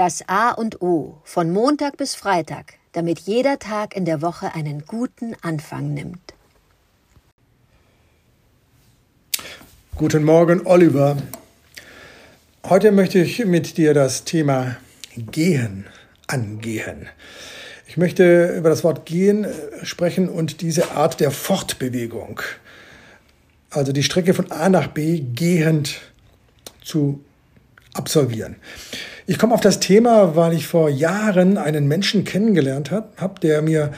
Das A und O von Montag bis Freitag, damit jeder Tag in der Woche einen guten Anfang nimmt. Guten Morgen, Oliver. Heute möchte ich mit dir das Thema Gehen angehen. Ich möchte über das Wort Gehen sprechen und diese Art der Fortbewegung. Also die Strecke von A nach B gehend zu absolvieren. Ich komme auf das Thema, weil ich vor Jahren einen Menschen kennengelernt habe, der mir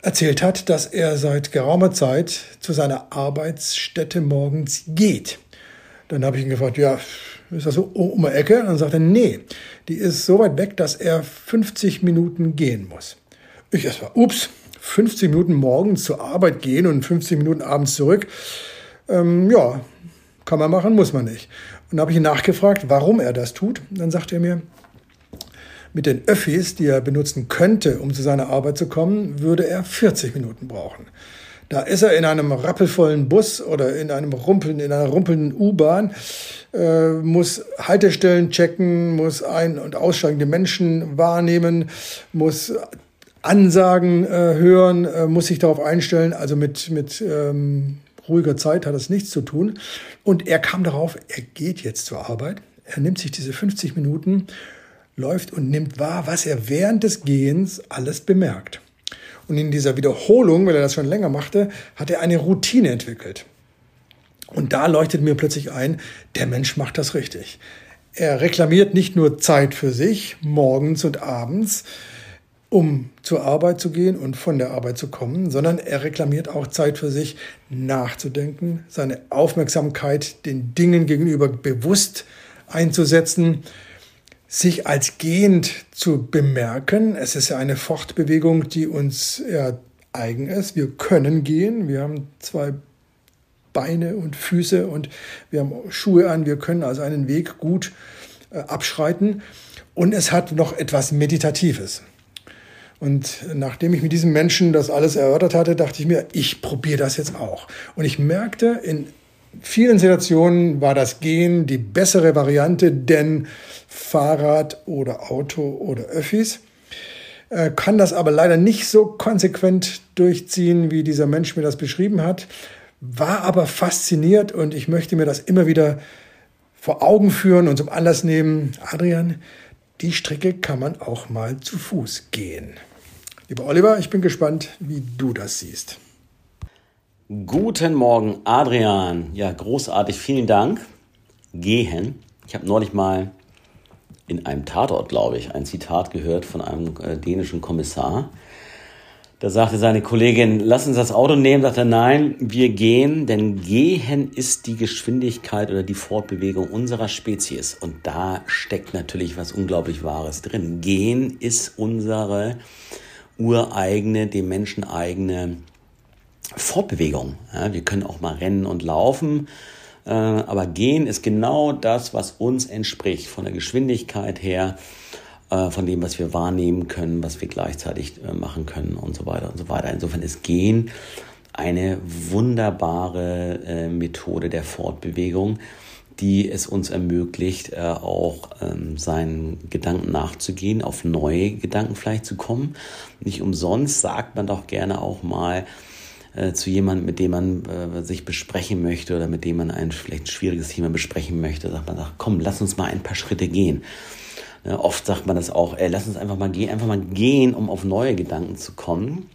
erzählt hat, dass er seit geraumer Zeit zu seiner Arbeitsstätte morgens geht. Dann habe ich ihn gefragt, ja, ist das so um die Ecke? Und dann sagt er, nee, die ist so weit weg, dass er 50 Minuten gehen muss. Ich erst mal, ups, 50 Minuten morgens zur Arbeit gehen und 50 Minuten abends zurück. Ähm, ja, kann man machen, muss man nicht. Und habe ich ihn nachgefragt, warum er das tut. Dann sagt er mir, mit den Öffis, die er benutzen könnte, um zu seiner Arbeit zu kommen, würde er 40 Minuten brauchen. Da ist er in einem rappelvollen Bus oder in einem rumpeln, in einer rumpelnden U-Bahn, äh, muss Haltestellen checken, muss ein- und aussteigende Menschen wahrnehmen, muss Ansagen äh, hören, äh, muss sich darauf einstellen. Also mit, mit ähm, ruhiger Zeit hat das nichts zu tun. Und er kam darauf, er geht jetzt zur Arbeit. Er nimmt sich diese 50 Minuten, läuft und nimmt wahr, was er während des Gehens alles bemerkt. Und in dieser Wiederholung, weil er das schon länger machte, hat er eine Routine entwickelt. Und da leuchtet mir plötzlich ein, der Mensch macht das richtig. Er reklamiert nicht nur Zeit für sich, morgens und abends, um zur Arbeit zu gehen und von der Arbeit zu kommen, sondern er reklamiert auch Zeit für sich, nachzudenken, seine Aufmerksamkeit den Dingen gegenüber bewusst einzusetzen, sich als gehend zu bemerken. Es ist ja eine Fortbewegung, die uns ja eigen ist. Wir können gehen. Wir haben zwei Beine und Füße und wir haben Schuhe an. Wir können also einen Weg gut äh, abschreiten. Und es hat noch etwas Meditatives. Und nachdem ich mit diesem Menschen das alles erörtert hatte, dachte ich mir, ich probiere das jetzt auch. Und ich merkte, in vielen Situationen war das Gehen die bessere Variante, denn Fahrrad oder Auto oder Öffis äh, kann das aber leider nicht so konsequent durchziehen, wie dieser Mensch mir das beschrieben hat, war aber fasziniert und ich möchte mir das immer wieder vor Augen führen und zum Anlass nehmen, Adrian, die Strecke kann man auch mal zu Fuß gehen. Lieber Oliver, ich bin gespannt, wie du das siehst. Guten Morgen, Adrian. Ja, großartig, vielen Dank. Gehen. Ich habe neulich mal in einem Tatort, glaube ich, ein Zitat gehört von einem äh, dänischen Kommissar. Da sagte seine Kollegin, lass uns das Auto nehmen. Sagt er, nein, wir gehen, denn gehen ist die Geschwindigkeit oder die Fortbewegung unserer Spezies. Und da steckt natürlich was unglaublich Wahres drin. Gehen ist unsere ureigene, dem Menschen eigene Fortbewegung. Ja, wir können auch mal rennen und laufen, äh, aber gehen ist genau das, was uns entspricht, von der Geschwindigkeit her, äh, von dem, was wir wahrnehmen können, was wir gleichzeitig äh, machen können und so weiter und so weiter. Insofern ist Gehen eine wunderbare äh, Methode der Fortbewegung die es uns ermöglicht, äh, auch ähm, seinen Gedanken nachzugehen, auf neue Gedanken vielleicht zu kommen. Nicht umsonst sagt man doch gerne auch mal äh, zu jemandem, mit dem man äh, sich besprechen möchte oder mit dem man ein vielleicht schwieriges Thema besprechen möchte, sagt man, sagt, komm, lass uns mal ein paar Schritte gehen. Ja, oft sagt man das auch, ey, lass uns einfach mal gehen, einfach mal gehen, um auf neue Gedanken zu kommen.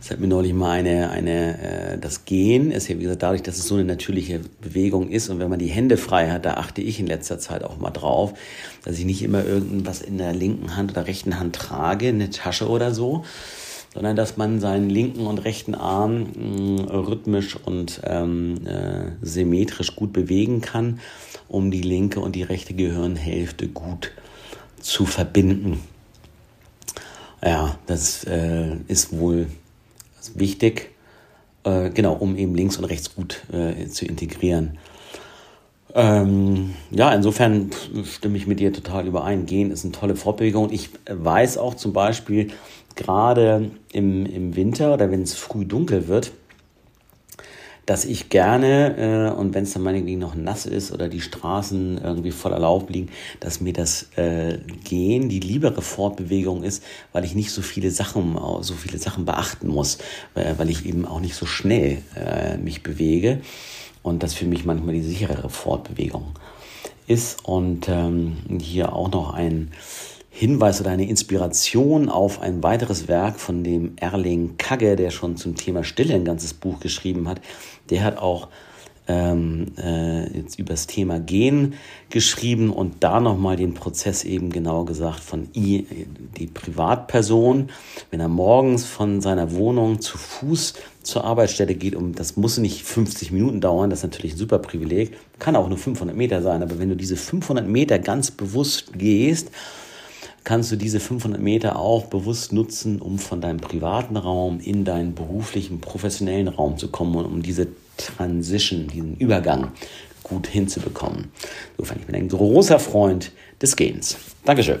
Das hat mir neulich mal eine, eine äh, das Gehen ist ja wie gesagt dadurch, dass es so eine natürliche Bewegung ist und wenn man die Hände frei hat, da achte ich in letzter Zeit auch mal drauf, dass ich nicht immer irgendwas in der linken Hand oder rechten Hand trage, eine Tasche oder so, sondern dass man seinen linken und rechten Arm mh, mm, rhythmisch und ähm, äh, symmetrisch gut bewegen kann, um die linke und die rechte Gehirnhälfte gut zu verbinden. Ja, das äh, ist wohl wichtig, äh, genau, um eben links und rechts gut äh, zu integrieren. Ähm, ja, insofern stimme ich mit dir total überein. Gehen ist eine tolle Fortbewegung. Ich weiß auch zum Beispiel, gerade im, im Winter oder wenn es früh dunkel wird, dass ich gerne, äh, und wenn es dann meinetwegen noch nass ist oder die Straßen irgendwie voller Lauf liegen, dass mir das äh, Gehen die liebere Fortbewegung ist, weil ich nicht so viele Sachen, so viele Sachen beachten muss, äh, weil ich eben auch nicht so schnell äh, mich bewege und das für mich manchmal die sicherere Fortbewegung ist. Und ähm, hier auch noch ein Hinweis oder eine Inspiration auf ein weiteres Werk von dem Erling Kagge, der schon zum Thema Stille ein ganzes Buch geschrieben hat. Der hat auch ähm, äh, jetzt über das Thema Gehen geschrieben und da nochmal den Prozess eben genau gesagt von I, die Privatperson, wenn er morgens von seiner Wohnung zu Fuß zur Arbeitsstelle geht, um das muss nicht 50 Minuten dauern, das ist natürlich ein super Privileg, kann auch nur 500 Meter sein, aber wenn du diese 500 Meter ganz bewusst gehst, kannst du diese 500 Meter auch bewusst nutzen, um von deinem privaten Raum in deinen beruflichen, professionellen Raum zu kommen und um diese Transition, diesen Übergang gut hinzubekommen. Insofern, ich bin ein großer Freund des Gehens. Dankeschön.